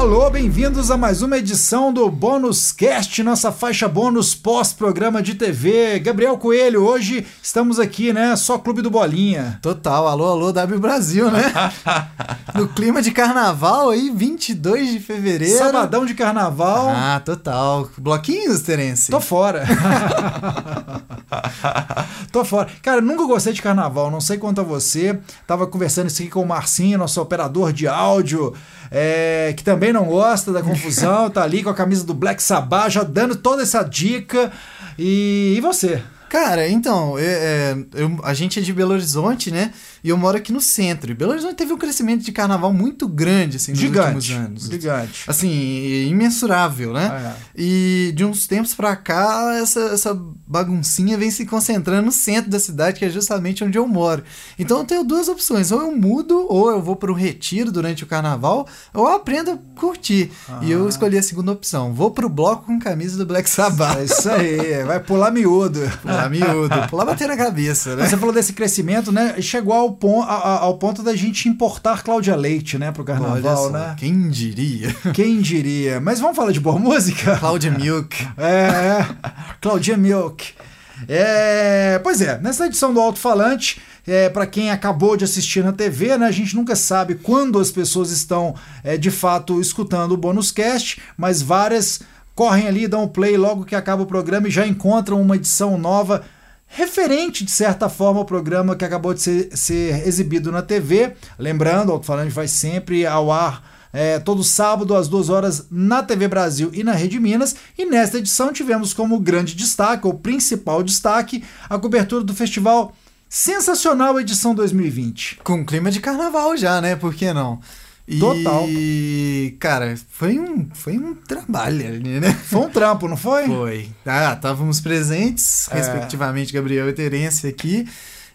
alô, bem-vindos a mais uma edição do Bônus Cast, nossa faixa bônus pós-programa de TV. Gabriel Coelho, hoje estamos aqui, né? Só Clube do Bolinha. Total, alô, alô, W Brasil, né? no clima de carnaval aí, 22 de fevereiro. Sabadão de carnaval. Ah, total. Bloquinhos, Terence? Tô fora. Tô fora. Cara, nunca gostei de carnaval, não sei quanto a você. Tava conversando isso aqui com o Marcinho, nosso operador de áudio é, que também não gosta da confusão, tá ali com a camisa do Black Sabbath, já dando toda essa dica. E, e você? Cara, então, é, é, eu, a gente é de Belo Horizonte, né? E eu moro aqui no centro. E Belo Horizonte teve um crescimento de carnaval muito grande, assim, nos Gigante. últimos anos. Gigante. Assim, imensurável, né? Ah, é. E de uns tempos pra cá, essa, essa baguncinha vem se concentrando no centro da cidade, que é justamente onde eu moro. Então eu tenho duas opções. Ou eu mudo, ou eu vou um retiro durante o carnaval, ou eu aprendo a curtir. E eu escolhi a segunda opção. Vou pro bloco com camisa do Black Sabbath. É isso aí, vai pular miúdo. Pular miúdo, pular bater na cabeça, né? Você falou desse crescimento, né? Chegou ao, pon a- a- ao ponto da gente importar Cláudia Leite, né, pro carnaval, só, né? quem diria? Quem diria? Mas vamos falar de boa música? Cláudia Milk. É, é. Claudia Milk. É, pois é, nessa edição do Alto-Falante, é, para quem acabou de assistir na TV, né, a gente nunca sabe quando as pessoas estão é, de fato escutando o bônus cast, mas várias correm ali, dão play logo que acaba o programa e já encontram uma edição nova referente de certa forma ao programa que acabou de ser, ser exibido na TV. Lembrando, o Alto-Falante vai sempre ao ar é, todo sábado às duas horas na TV Brasil e na Rede Minas. E nesta edição tivemos como grande destaque, ou principal destaque, a cobertura do festival Sensacional Edição 2020. Com clima de carnaval já, né? Por que não? E, Total. cara, foi um, foi um trabalho ali, né? Foi um trampo, não foi? Foi. Ah, estávamos presentes, É. respectivamente, Gabriel e Terence aqui.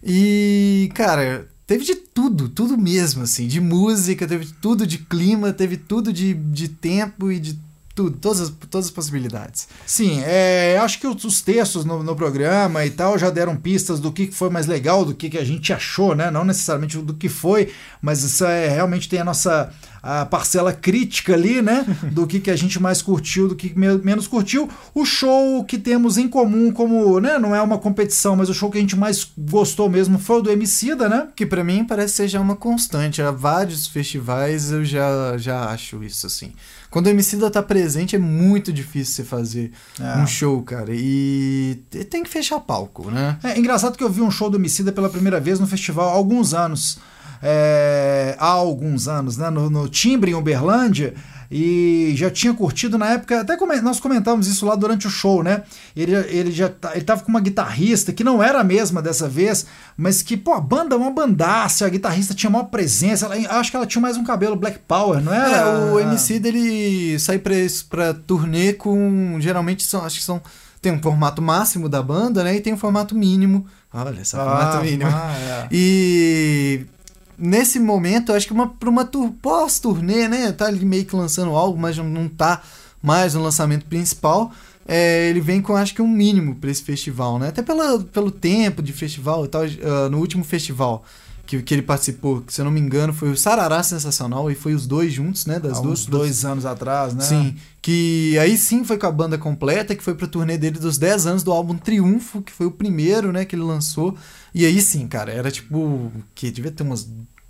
E, cara, teve de tudo, tudo mesmo, assim. De música, teve tudo de clima, teve tudo de, de tempo e de tudo, todas as, todas as possibilidades. Sim, é, acho que os, os textos no, no programa e tal já deram pistas do que foi mais legal, do que, que a gente achou, né? Não necessariamente do que foi, mas isso é realmente tem a nossa a parcela crítica ali, né? Do que, que a gente mais curtiu, do que me- menos curtiu. O show que temos em comum, como, né? Não é uma competição, mas o show que a gente mais gostou mesmo foi o do Emicida, né? Que pra mim parece ser já uma constante. Há vários festivais eu já, já acho isso, assim. Quando o Emicida tá presente é muito difícil você fazer É. um show, cara. E tem que fechar palco, né? É engraçado que eu vi um show do Emicida pela primeira vez no festival há alguns anos. É, há alguns anos, né? No, no Timbre, em Uberlândia. E já tinha curtido na época, até come- nós comentamos isso lá durante o show, né? Ele, ele já tá- ele tava com uma guitarrista que não era a mesma dessa vez, mas que, pô, a banda é uma bandaça, a guitarrista tinha maior presença, ela, acho que ela tinha mais um cabelo Black Power, não era? É, o MC dele sai pra, pra turnê com. Geralmente são. Acho que são. Tem um formato máximo da banda, né? E tem um formato mínimo. Olha, o Ah, formato mínimo. ah, é. E nesse momento, eu acho que uma, pra uma tur- pós-turnê, né? Tá ali meio que lançando algo, mas não- tá mais no lançamento principal. é, ele vem com acho que um mínimo pra esse festival, né? Até pela, pelo tempo de festival e tal. ah, no último festival que, que ele participou, que se eu não me engano, foi o Sarará Sensacional, e foi os dois juntos, né? Das Há duas. uns dois anos atrás, né? Sim. Que aí sim foi com a banda completa, que foi pra turnê dele dos 10 anos do álbum Triunfo, que foi o primeiro, né, que ele lançou. E aí sim, cara, era tipo. Que devia ter umas,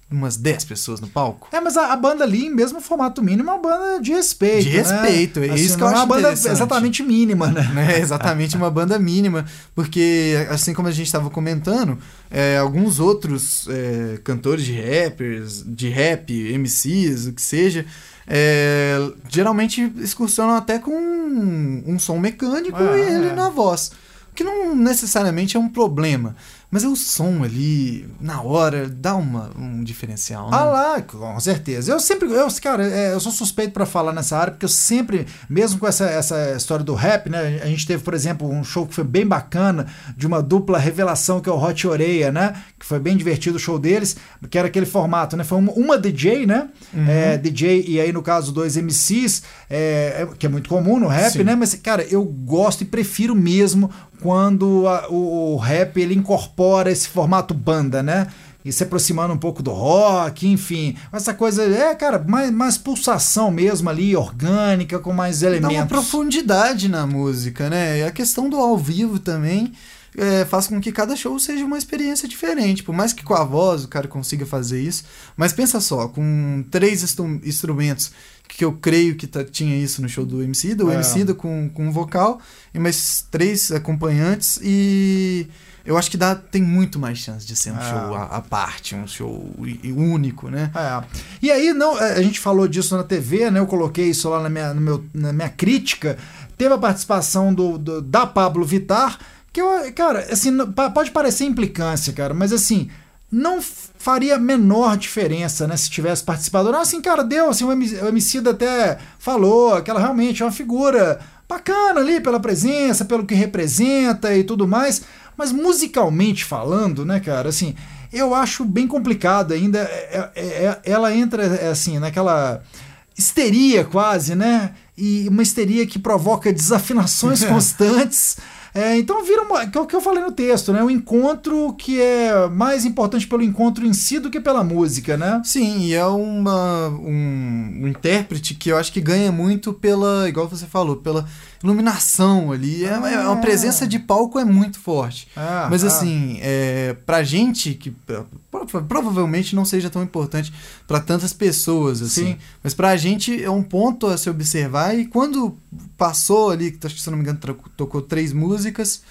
umas 10 pessoas no palco. É, mas a, a banda ali, mesmo formato mínimo, é uma banda de respeito. De né? respeito, é isso que eu não é acho uma banda exatamente mínima, né? né? Exatamente uma banda mínima, porque assim como a gente estava comentando, é, alguns outros é, cantores de rappers, de rap, MCs, o que seja, é, geralmente excursionam até com um, um som mecânico É, e ele é. na voz. Que não necessariamente é um problema, mas é o som ali, na hora, dá uma, um diferencial. Né? Ah lá, com certeza. Eu sempre, eu, cara, é, eu sou suspeito pra falar nessa área, porque eu sempre, mesmo com essa, essa história do rap, né? A gente teve, por exemplo, um show que foi bem bacana, de uma dupla revelação, que é o Hot Oreia, né? Que foi bem divertido o show deles, que era aquele formato, né? Foi uma, uma DJ, né? É, DJ, e aí no caso dois MCs, é, é- que é muito comum no rap, Sim. né? Mas, cara, eu gosto e prefiro mesmo quando a- o, o rap ele incorpora esse formato banda, né? e se aproximando um pouco do rock, enfim. Essa coisa, é, cara, mais, mais pulsação mesmo ali, orgânica, com mais elementos. Dá uma profundidade na música, né? E a questão do ao vivo também é, faz com que cada show seja uma experiência diferente. Por mais que com a voz o cara consiga fazer isso. Mas pensa só, com três instrumentos, que eu creio que tá, tinha isso no show do MC, do é. MC com, com vocal, e mais três acompanhantes e eu acho que dá, tem muito mais chance de ser um é. show à, parte, um show único, né? É. E aí, não, é, a gente falou disso na TV, né? Eu coloquei isso lá na minha, meu, na minha crítica. Teve a participação do, do da Pablo Vitar, que eu, cara, assim, pode parecer implicância, cara, mas assim, não faria a menor diferença, né, se tivesse participado. Não, assim, cara, deu, assim, o MC até falou que ela realmente é uma figura bacana ali pela presença, pelo que representa e tudo mais. Mas musicalmente falando, né, cara, assim, eu acho bem complicado ainda. É, é, é, ela entra, é, assim, naquela histeria quase, né? E uma histeria que provoca desafinações constantes. É, então vira uma, que é o que eu falei no texto, né? Um encontro que é mais importante pelo encontro em si do que pela música, né? Sim, e é uma, um, um intérprete que eu acho que ganha muito pela, igual você falou, pela iluminação ali. É, é uma presença de palco é muito forte. Ah, Mas ah. assim, é, pra gente, que provavelmente não seja tão importante para tantas pessoas, assim. Sim. Mas pra gente é um ponto a se observar. E quando passou ali, acho que se não me engano, tocou três músicas.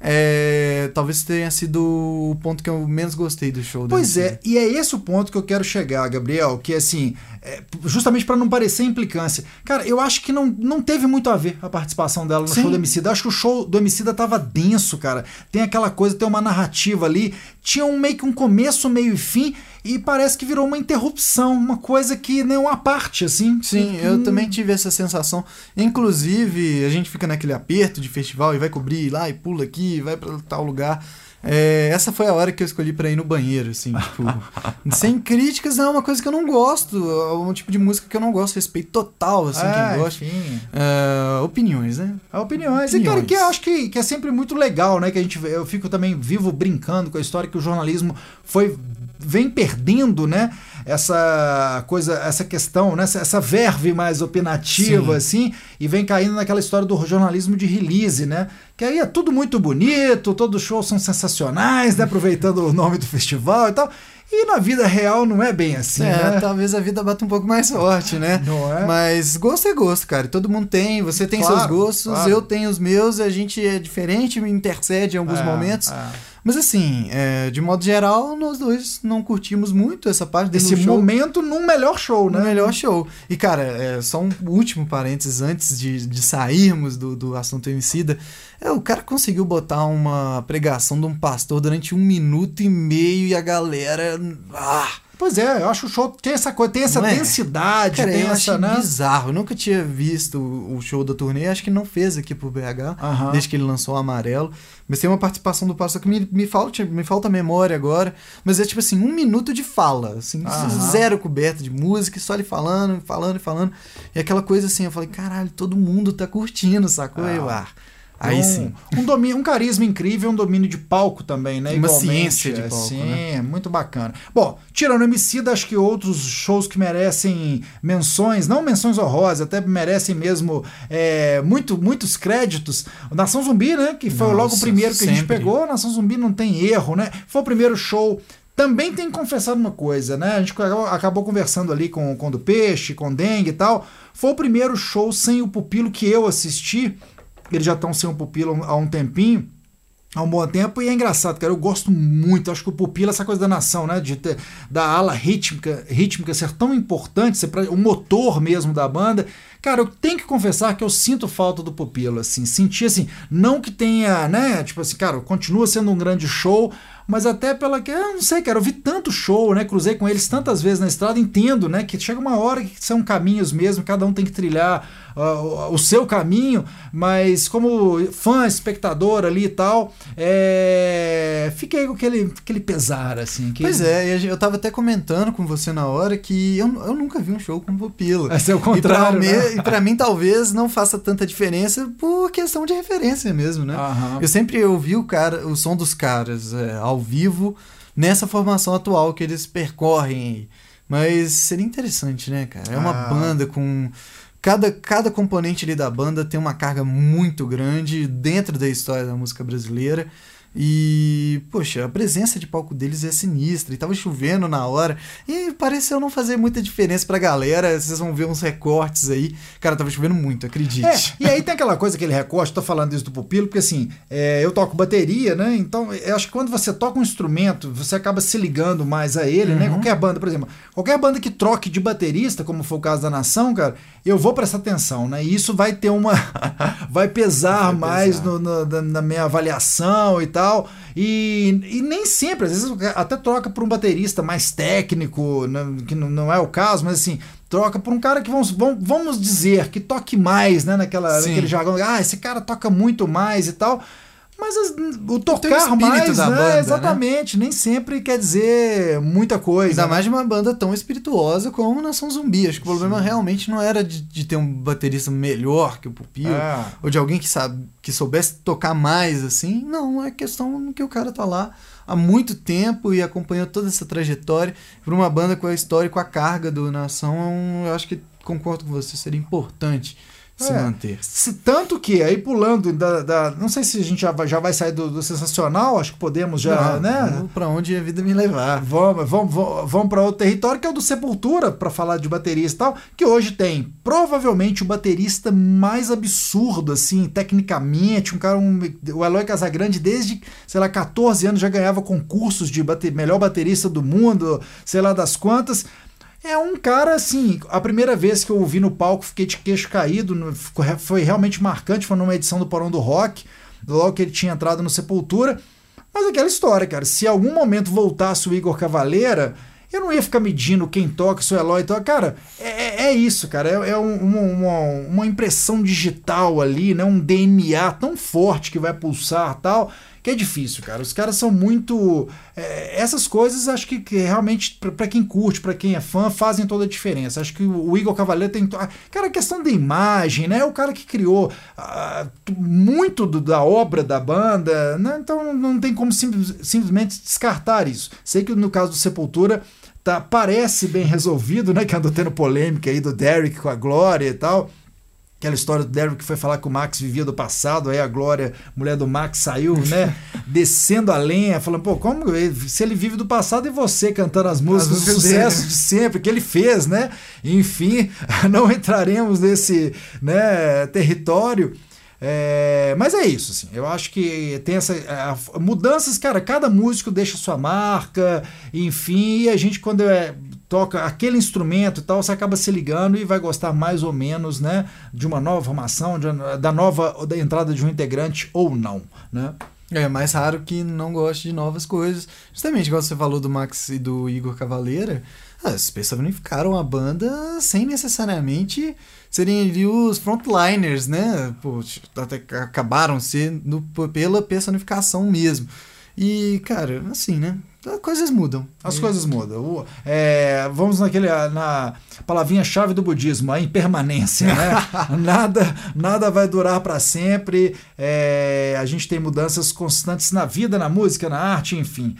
É, talvez tenha sido o ponto que eu menos gostei do show. Pois é, e é esse o ponto que eu quero chegar, Gabriel, que assim, é, justamente para não parecer implicância. Cara, eu acho que não, não teve muito a ver a participação dela no Sim. show do Emicida. Acho que o show do Emicida tava denso, cara. Tem aquela coisa, tem uma narrativa ali. Tinha um meio que um começo, meio e fim, e parece que virou uma interrupção, uma coisa que nem uma parte, assim. Sim, que, eu também tive essa sensação. Inclusive, a gente fica naquele aperto de festival e vai cobrir lá e pula aqui, vai para tal lugar. É, essa foi a hora que eu escolhi para ir no banheiro, assim, tipo, sem críticas, é uma coisa que eu não gosto, é um tipo de música que eu não gosto, respeito total, assim, ah, quem gosta. É, opiniões, né? É, opiniões. opiniões. E, cara, que eu acho que, que é sempre muito legal, né, que a gente, eu fico também vivo brincando com a história que o jornalismo foi vem perdendo, né? Essa coisa, essa questão, né? essa, essa verve mais opinativa, Sim. assim, e vem caindo naquela história do jornalismo de release, né? Que aí é tudo muito bonito, todos os shows são sensacionais, né? Aproveitando o nome do festival e tal. E na vida real não é bem assim, é, né? talvez a vida bata um pouco mais forte, né? Não é? Mas gosto é gosto, cara. Todo mundo tem, você tem claro, seus gostos, claro. eu tenho os meus, a gente é diferente, me intercede em alguns é, momentos. É. Mas assim, é, de modo geral, nós dois não curtimos muito essa parte desse momento num melhor show, né? No melhor show. E, cara, é, só um último parênteses antes de, de sairmos do, do assunto emicida. É, o cara conseguiu botar uma pregação de um pastor durante um minuto e meio e a galera. Ah! Pois é, eu acho o show tem essa coisa, tem essa é? densidade, Cara, tem eu essa, né? bizarro. Eu nunca tinha visto o show da turnê, acho que não fez aqui pro BH, desde que ele lançou o Amarelo. Mas tem uma participação do pastor que me, me, falta, me falta memória agora. Mas é tipo assim, um minuto de fala, assim, zero coberto de música, só ele falando, falando e falando. E aquela coisa assim, eu falei, caralho, todo mundo tá curtindo, sacou? Ah. Eu, ah. Aí um, sim. Um, domínio, um carisma incrível, um domínio de palco também, né? Uma Igualmente, ciência de palco, sim, né? muito bacana. Bom, tirando o Emicida, acho que outros shows que merecem menções, não menções honrosas, até merecem mesmo é, muito, muitos créditos. O Nação Zumbi, né? Que foi Nossa, logo o primeiro que sempre. a gente pegou. Nação Zumbi não tem erro, né? Foi o primeiro show também tem que confessar uma coisa, né? A gente acabou conversando ali com, com o do Peixe, com o Dengue e tal. Foi o primeiro show sem o pupilo que eu assisti eles já estão sem o Pupila há um tempinho há um bom tempo e é engraçado, cara. Eu gosto muito. Acho que o Pupila, essa coisa da nação, né? De ter, da ala rítmica, rítmica ser tão importante, ser pra, o motor mesmo da banda. Cara, eu tenho que confessar que eu sinto falta do Pupila, assim. Senti assim, não que tenha, né? Tipo assim, cara, continua sendo um grande show, mas até pela que, eu não sei, cara, eu vi tanto show, né? Cruzei com eles tantas vezes na estrada, entendo, né? Que chega uma hora que são caminhos mesmo, cada um tem que trilhar uh, o seu caminho, mas como fã, espectador ali e tal, é... fiquei com aquele, aquele pesar, assim. Que... Pois é, eu tava até comentando com você na hora que eu, eu nunca vi um show com Pupila. É o contrário. E pra, né? E pra mim, talvez não faça tanta diferença por questão de referência mesmo, né? Uhum. Eu sempre ouvi o cara, o som dos caras é, ao vivo nessa formação atual que eles percorrem. Mas seria interessante, né, cara? É uma Ah. banda com. Cada, cada componente ali da banda tem uma carga muito grande dentro da história da música brasileira. E, poxa, a presença de palco deles é sinistra. E tava chovendo na hora. E pareceu não fazer muita diferença pra galera. Vocês vão ver uns recortes aí. Cara, tava chovendo muito, acredite. É, e aí tem aquela coisa, aquele recorte, tô falando isso do pupilo, porque assim, é, eu toco bateria, né? Então, eu acho que quando você toca um instrumento, você acaba se ligando mais a ele, né? Qualquer banda, por exemplo, qualquer banda que troque de baterista, como foi o caso da Nação, cara, eu vou prestar atenção, né? E isso vai ter uma. vai pesar Vai mais pesar. no- no- na minha avaliação e tal. E, e nem sempre, às vezes até troca por um baterista mais técnico, né, que não, é o caso, mas assim, troca por um cara que vamos, vamos, vamos dizer que toque mais, né, naquela, Sim. naquele jargão, ah, esse cara toca muito mais e tal. Mas as- o tocar espírito mais, da né, banda, né? exatamente, nem sempre quer dizer muita coisa. Ainda né? mais de uma banda tão espirituosa como Nação Zumbi. Acho que o problema realmente não era de, de ter um baterista melhor que o Pupilo, É. ou de alguém que, sabe, que soubesse tocar mais, assim. Não, é questão que o cara tá lá há muito tempo e acompanhou toda essa trajetória. Para uma banda com a história e com a carga do Nação, eu acho que concordo com você, seria importante se É. manter. Se, tanto que, aí pulando da, da- Não sei se a gente já vai, já vai sair do, do sensacional, acho que podemos já, Não, né? Pra onde a vida me levar. Vamos, vamos, vamos, vamos para outro território que é o do Sepultura, para falar de baterista e tal, que hoje tem provavelmente o baterista mais absurdo, assim, tecnicamente, um cara, um, o Eloy Casagrande, desde, sei lá, 14 anos já ganhava concursos de bate- melhor baterista do mundo, sei lá das quantas. É um cara, assim, a primeira vez que eu o vi no palco, fiquei de queixo caído, foi realmente marcante, foi numa edição do Porão do Rock, logo que ele tinha entrado no Sepultura. Mas aquela história, cara, se algum momento voltasse o Igor Cavaleira, eu não ia ficar medindo quem toca, se o Eloy toca. Cara, é, é- é isso, cara. É, é um- uma, uma, uma impressão digital ali, né? Um DNA tão forte que vai pulsar tal, que é difícil, cara. Os caras são muito. é, essas coisas acho que, que realmente, pra quem curte, pra quem é fã, fazem toda a diferença. Acho que o, Igor Cavaleiro tem. ah, Cara, a questão da imagem, né? O cara que criou ah, muito do- da obra da banda, né? Então não tem como simples- simplesmente descartar isso. Sei que no caso do Sepultura. Tá, parece bem resolvido, né? Que andou tendo polêmica aí do Derek com a Glória e tal. Aquela história do Derek que foi falar que o Max vivia do passado, aí a Glória, mulher do Max, saiu, né? descendo a lenha, falando, pô, como se ele vive do passado e você cantando as músicas As do sucesso dele. de sempre que ele fez, né? Enfim, não entraremos nesse né, território. É, mas é isso, assim. Eu acho que tem essa a- mudanças, cara. Cada músico deixa sua marca, enfim. E a gente quando é, toca aquele instrumento e tal, você acaba se ligando e vai gostar mais ou menos, né, de uma nova formação, de da nova da entrada de um integrante ou não, né? É mais raro que não goste de novas coisas. Justamente, igual você falou do Max e do Igor Cavaleira, ah, esses personificaram a banda sem necessariamente serem ali os frontliners, né? Pô, até acabaram sendo pela personificação mesmo. E, cara, assim, né? Coisas mudam. As coisas mudam. O- é, vamos naquele na palavrinha-chave do budismo, a impermanência. Né? nada, nada vai durar para sempre. É, a gente tem mudanças constantes na vida, na música, na arte, enfim.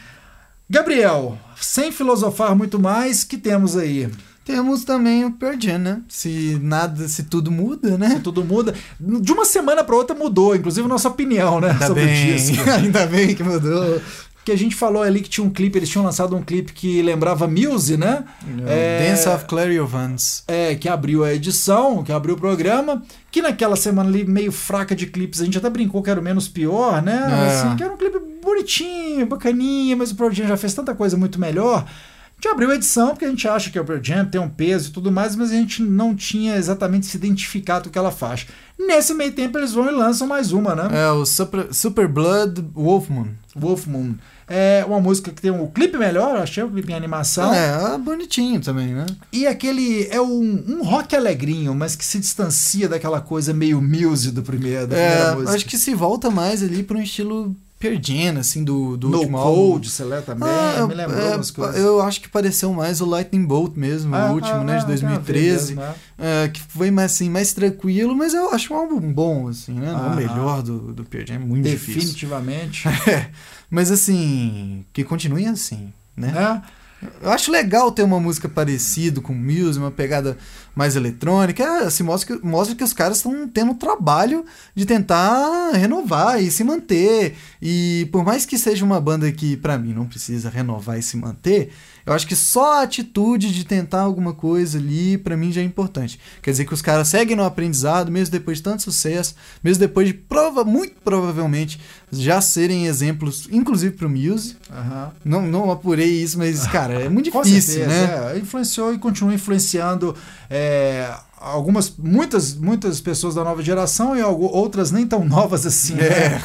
Gabriel, sem filosofar muito mais, que temos aí? Temos também o Pearl Jam, né? Se nada, se tudo muda, né? Tudo muda. De uma semana para outra mudou, inclusive nossa opinião, né? Ainda sobre o bem, disco. ainda bem que mudou. Que a gente falou ali que tinha um clipe, eles tinham lançado um clipe que lembrava Muse, né? É, Dance of Clary Vance. É, que abriu a edição, que abriu o programa, que naquela semana ali meio fraca de clipes, a gente até brincou que era o menos pior, né? É. Assim, que era um clipe bonitinho, bacaninha, mas o Pearl Jam já fez tanta coisa muito melhor. A gente abriu a edição porque a gente acha que o Pearl Jam tem um peso e tudo mais, mas a gente não tinha exatamente se identificado com aquela faixa. Nesse meio tempo eles vão e lançam mais uma, né? É o Super, Super Blood Wolfmoon. Wolf Moon. É uma música que tem um clipe melhor, eu achei o clipe em animação. É, é bonitinho também, né? E aquele é um, um rock alegrinho, mas que se distancia daquela coisa meio muse do primeiro, da primeira É, música. acho que se volta mais ali para um estilo Jam, assim, do, do no último Cold, álbum. sei lá, também, Ah, me lembrou é, umas coisas. Eu acho que pareceu mais o Lightning Bolt mesmo, Ah, o último, ah, né, ah, de tem a ver 2013. mesmo, é. é, que foi mais, assim, mais tranquilo, mas eu acho um álbum bom, assim, né? Não Aham. o melhor do, do Pearl Jam, é muito difícil. Definitivamente. Mas assim, que continue assim, né? É. Eu acho legal ter uma música parecida com Muse, uma pegada mais eletrônica. É, assim, mostra, que, mostra que os caras estão tendo trabalho de tentar renovar e se manter. E por mais que seja uma banda que, pra mim, não precisa renovar e se manter, eu acho que só a atitude de tentar alguma coisa ali, pra mim, já é importante. Quer dizer que os caras seguem no aprendizado, mesmo depois de tanto sucesso, mesmo depois de, prova, muito provavelmente, já serem exemplos, inclusive pro Muse. Aham. Não, não apurei isso, mas, cara, é muito difícil, certeza, né? é. Influenciou e continua influenciando é, algumas, muitas, muitas pessoas da nova geração e outras nem tão novas assim. né?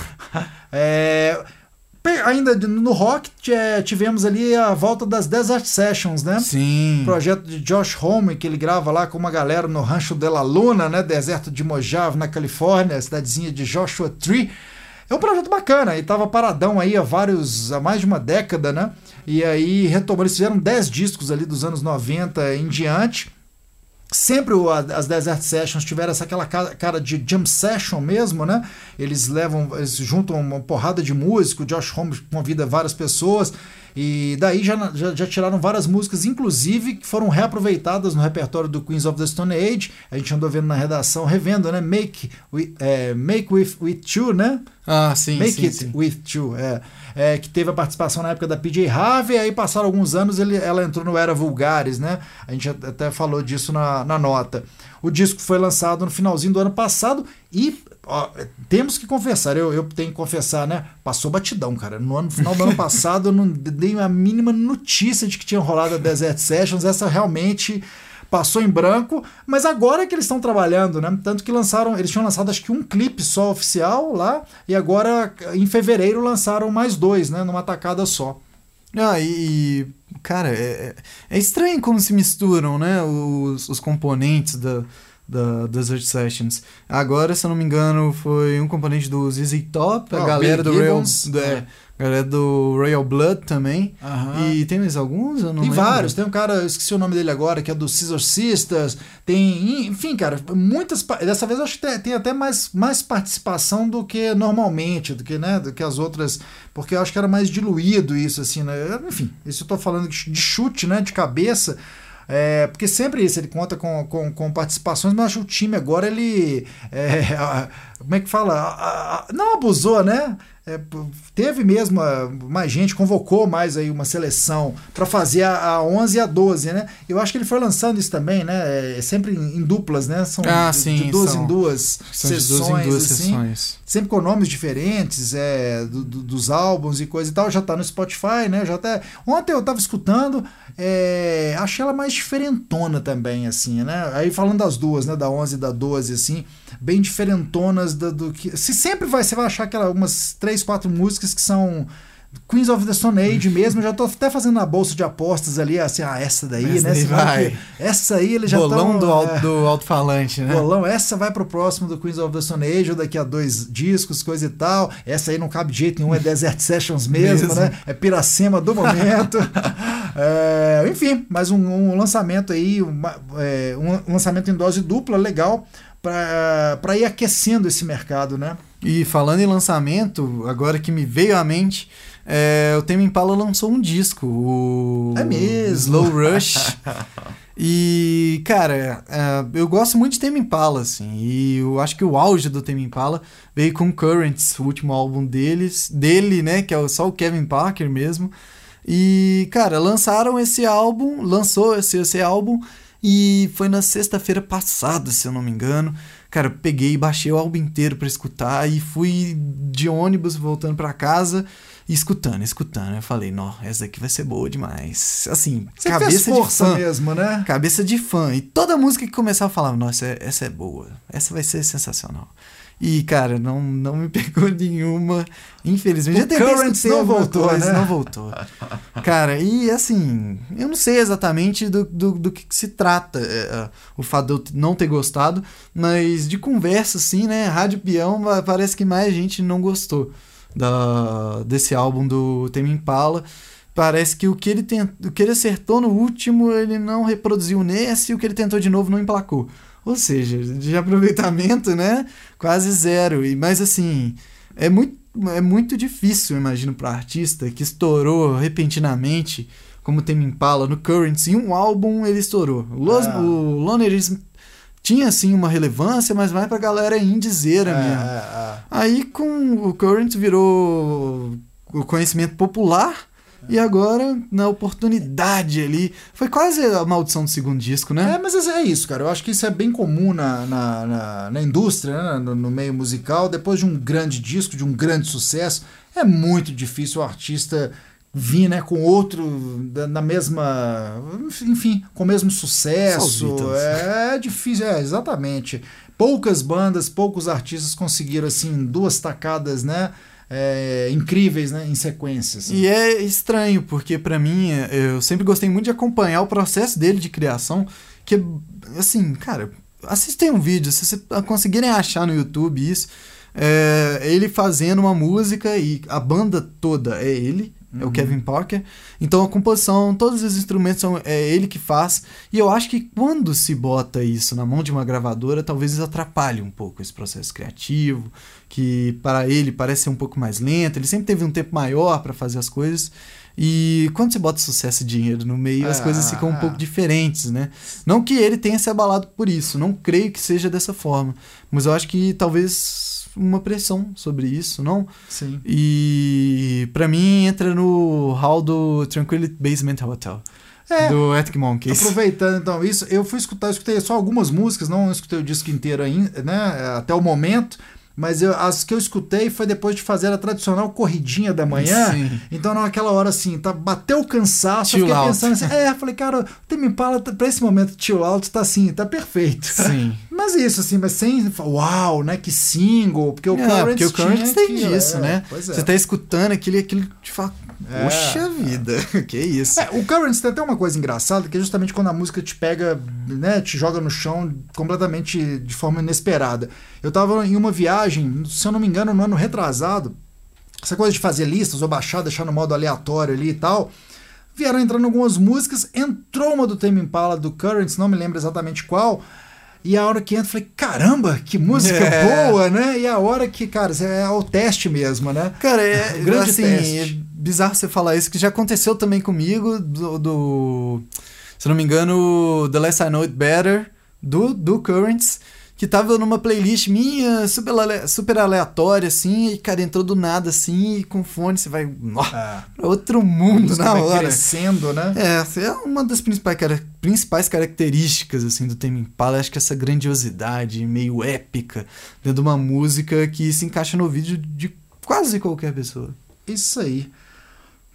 É, pe- ainda no rock tivemos ali a volta das Desert Sessions, né? Sim. projeto de Josh Homme, que ele grava lá com uma galera no Rancho de la Luna, né? Deserto de Mojave, na Califórnia, cidadezinha de Joshua Tree. É um projeto bacana, e tava paradão aí há vários, há mais de uma década, né? E aí retomou, eles fizeram 10 discos ali dos anos 90 em diante. Sempre as Desert Sessions tiveram essa aquela ca- cara de jam session mesmo, né? Eles levam, eles juntam uma porrada de músicos, Josh Homme convida várias pessoas e daí já, já, já tiraram várias músicas, inclusive que foram reaproveitadas no repertório do Queens of the Stone Age. A gente andou vendo na redação, revendo, né? Make, with, é, Make with, with You, né? Ah, sim, Make sim, It sim. With You, é, é, que teve a participação na época da PJ Harvey, aí passaram alguns anos ele, ela entrou no Era Vulgares, né? A gente até falou disso na, na nota. O disco foi lançado no finalzinho do ano passado e ó, temos que confessar, eu, eu tenho que confessar, né? Passou batidão, cara. No, ano, no final do ano passado eu não dei a mínima notícia de que tinha rolado a Desert Sessions, essa realmente passou em branco, mas agora que eles estão trabalhando, né? Tanto que lançaram, eles tinham lançado acho que um clipe só oficial lá, e agora em fevereiro lançaram mais dois, né? Numa tacada só. Ah, e, e, cara, é, é estranho como se misturam, né, os, os componentes da, da Desert Sessions. Agora, se eu não me engano, foi um componente do ZZ Top, a Oh, galera Billy do Royal, Gibbons. do, é, galera do Royal Blood também. E tem mais alguns? Tem lembro. vários, tem um cara, eu esqueci o nome dele agora, que é do Scissor Sisters. Tem, enfim, cara, muitas. Dessa vez eu acho que tem, até mais, mais participação do que normalmente, do que, né, do que as outras. Porque eu acho que era mais diluído isso, assim, né? Enfim, isso eu tô falando de de chute, né? De cabeça. É, porque sempre isso, ele conta com, com, com participações, mas acho que o time agora ele. é, como é que fala? Não abusou, né? É, teve mesmo a- mais gente, convocou mais aí uma seleção para fazer a, a 11 e a 12, né? Eu acho que ele foi lançando isso também, né? É sempre em, em duplas, né? São Ah, de, sim, de duas são- em duas sessões, em duas assim sessões. sempre com nomes diferentes é, do- do- dos álbuns e coisa e tal. Já tá no Spotify, né? Já até... Ontem eu tava escutando, é, achei ela mais diferentona também, assim, né? Aí falando das duas, né? Da 11 e da 12, assim, bem diferentonas do, do que. Se sempre vai, você vai achar aquela, umas três, quatro músicas que são. Queens of the Stone Age mesmo, já tô até fazendo na bolsa de apostas ali, assim, ah, essa daí, Essa né? daí vai Essa aí ele já Bolão tão, do, é, do alto-falante, né? Bolão, essa vai pro próximo do Queens of the Stone Age, ou daqui a dois discos, coisa e tal. Essa aí não cabe de jeito nenhum, é Desert Sessions mesmo, Mesmo. né? É Piracema do momento. É, enfim, mais um, um lançamento aí, uma- é, um lançamento em dose dupla, legal, para ir aquecendo esse mercado, né? E falando em lançamento, agora que me veio à mente, é, o Tame Impala lançou um disco, o É mesmo? Slow Rush. e, cara, é, eu gosto muito de Tame Impala, assim, e eu acho que o auge do Tame Impala veio com Currents, o último álbum deles, dele, né, que é só o Kevin Parker mesmo. E, cara, lançaram esse álbum, lançou esse, esse álbum, e foi na sexta-feira passada, se eu não me engano. Cara, peguei e baixei o álbum inteiro pra escutar e fui de ônibus voltando pra casa e escutando, escutando. Eu falei, não, essa aqui vai ser boa demais. Assim, Você cabeça de fã. mesmo, né? Cabeça de fã. E toda música que começava eu falava, nossa, é- essa é boa. Essa vai ser sensacional. E, cara, não, não me pegou nenhuma. Infelizmente. O Já tentei Currents não voltou, coisa, né? Não voltou. Cara, e assim, eu não sei exatamente do, do, do que, que se trata é, é, o fato de eu não ter gostado, mas de conversa, assim, né? Rádio Peão, pa- parece que mais gente não gostou. da, desse álbum do Tame Impala. Parece que o que, ele tent, o que ele acertou no último, ele não reproduziu nesse, e o que ele tentou de novo não emplacou. Ou seja, de aproveitamento, né? Quase zero. E, mas assim, é muito, é muito difícil, eu imagino, para artista que estourou repentinamente, como tem Impala no Currents, em um álbum ele estourou. Los, É. O Lonerism tinha assim uma relevância, mas mais pra galera indizeira É, mesmo. é, é. Aí com o Current virou o conhecimento popular e agora na oportunidade ali. Foi quase a maldição do segundo disco, né? É, mas é isso, cara. Eu acho que isso é bem comum na, na, na, na indústria, né? no, no meio musical. Depois de um grande disco, de um grande sucesso, é muito difícil o artista vir né, com outro na mesma. Enfim, com o mesmo sucesso. Beatles. É difícil, é, exatamente. Poucas bandas, poucos artistas conseguiram, assim, duas tacadas, né? É, incríveis, né? Em sequências. E é estranho, porque pra mim, eu sempre gostei muito de acompanhar o processo dele de criação, que assim, cara, assistem um vídeo, se vocês conseguirem achar no YouTube isso, é, ele fazendo uma música e a banda toda é ele, é o Kevin Parker. Então a composição, todos os instrumentos são é ele que faz. E eu acho que quando se bota isso na mão de uma gravadora, talvez isso atrapalhe um pouco esse processo criativo, que para ele parece ser um pouco mais lento. Ele sempre teve um tempo maior para fazer as coisas. E quando você bota sucesso e dinheiro no meio, as Ah, coisas ficam um ah. pouco diferentes, né? Não que ele tenha se abalado por isso, não creio que seja dessa forma. Mas eu acho que talvez uma pressão sobre isso, não? Sim. E pra mim entra no hall do Tranquility Basement Hotel, É, do Arctic Monkeys. Aproveitando então isso, eu fui escutar, eu escutei só algumas músicas, não escutei o disco inteiro ainda, né, até o momento, mas eu- as que eu escutei foi depois de fazer a tradicional corridinha da manhã. Sim. Então naquela hora assim, tá, bateu o cansaço, eu Chill fiquei out. pensando assim, é, falei, cara, o Tame Impala tá- pra esse momento chill out tá assim, tá perfeito. Sim. Mas isso assim, mas sem, uau, né, que single, porque o É, Currents porque o Currents tem disso, é, né? Pois é. Você tá escutando aquilo e aquilo te fala, É. poxa vida, que isso. É, o Currents tem até uma coisa engraçada, que é justamente quando a música te pega, né, te joga no chão completamente de forma inesperada. Eu tava em uma viagem, se eu não me engano, no ano retrasado, essa coisa de fazer listas ou baixar, deixar no modo aleatório ali e tal. Vieram entrando algumas músicas, entrou uma do Tame Impala, do Currents, não me lembro exatamente qual. E a hora que entra, eu falei, caramba, que música É. boa, né? E a hora que, cara, é o teste mesmo, né? Cara, é Um grande assim, teste. É bizarro você falar isso, que já aconteceu também comigo, do, do- se não me engano, The Less I Know It Better, do, do Currents, que tava numa playlist minha, super, super aleatória, assim, e, cara, entrou do nada, assim, e com fone você vai, ó, Ah, pra outro mundo na hora. crescendo, né? É, é uma das principais, cara- principais características assim do Tame Impala, acho que essa grandiosidade meio épica dentro de uma música que se encaixa no vídeo de quase qualquer pessoa. Isso aí.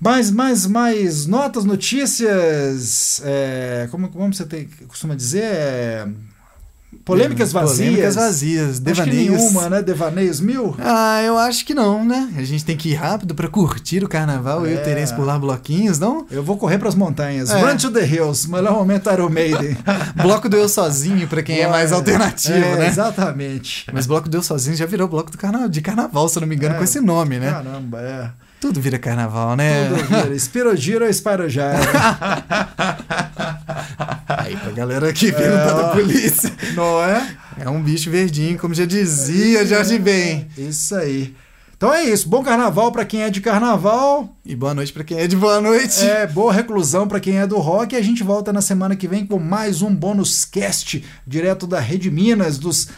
Mais, mais, mais notas, notícias. é, como, como você tem, costuma dizer? é, polêmicas vazias. Polêmicas vazias, Acho devaneios. nenhuma, né? Devaneios mil. Ah, eu acho que não, né? A gente tem que ir rápido pra curtir o carnaval e É. o Terence pular bloquinhos, não? Eu vou correr pras montanhas. É. Run to the hills. Melhor momento Iron Maiden. Bloco do Eu Sozinho, pra quem é mais alternativo, É, né? Exatamente. Mas Bloco do Eu Sozinho já virou bloco do carna... de carnaval, se eu não me engano, É. com esse nome, né? Caramba, é. Tudo vira carnaval, né? Tudo vira. Spirogiro ou Spyrogyra? Aí pra galera que pergunta da ó. polícia. Não é? É um bicho verdinho, como já dizia Jorge Ben. Isso aí. Então é isso. Bom carnaval pra quem é de carnaval. E boa noite pra quem é de boa noite. É, boa reclusão pra quem é do rock. E a gente volta na semana que vem com mais um bônus cast direto da Rede Minas, dos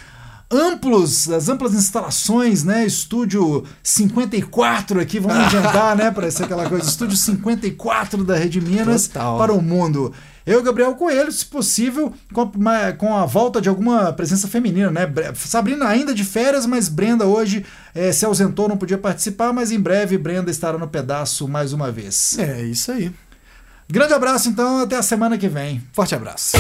amplos, das amplas instalações, né? Estúdio 54 aqui, vamos inventar, né? Para ser aquela coisa, estúdio 54 da Rede Minas Total. para o mundo. Eu, Gabriel Coelho, se possível, com a, com a volta de alguma presença feminina, né? Sabrina ainda de férias, mas Brenda hoje eh, se ausentou, não podia participar, mas em breve Brenda estará no pedaço mais uma vez. É, isso aí. Grande abraço, então, até a semana que vem. Forte abraço.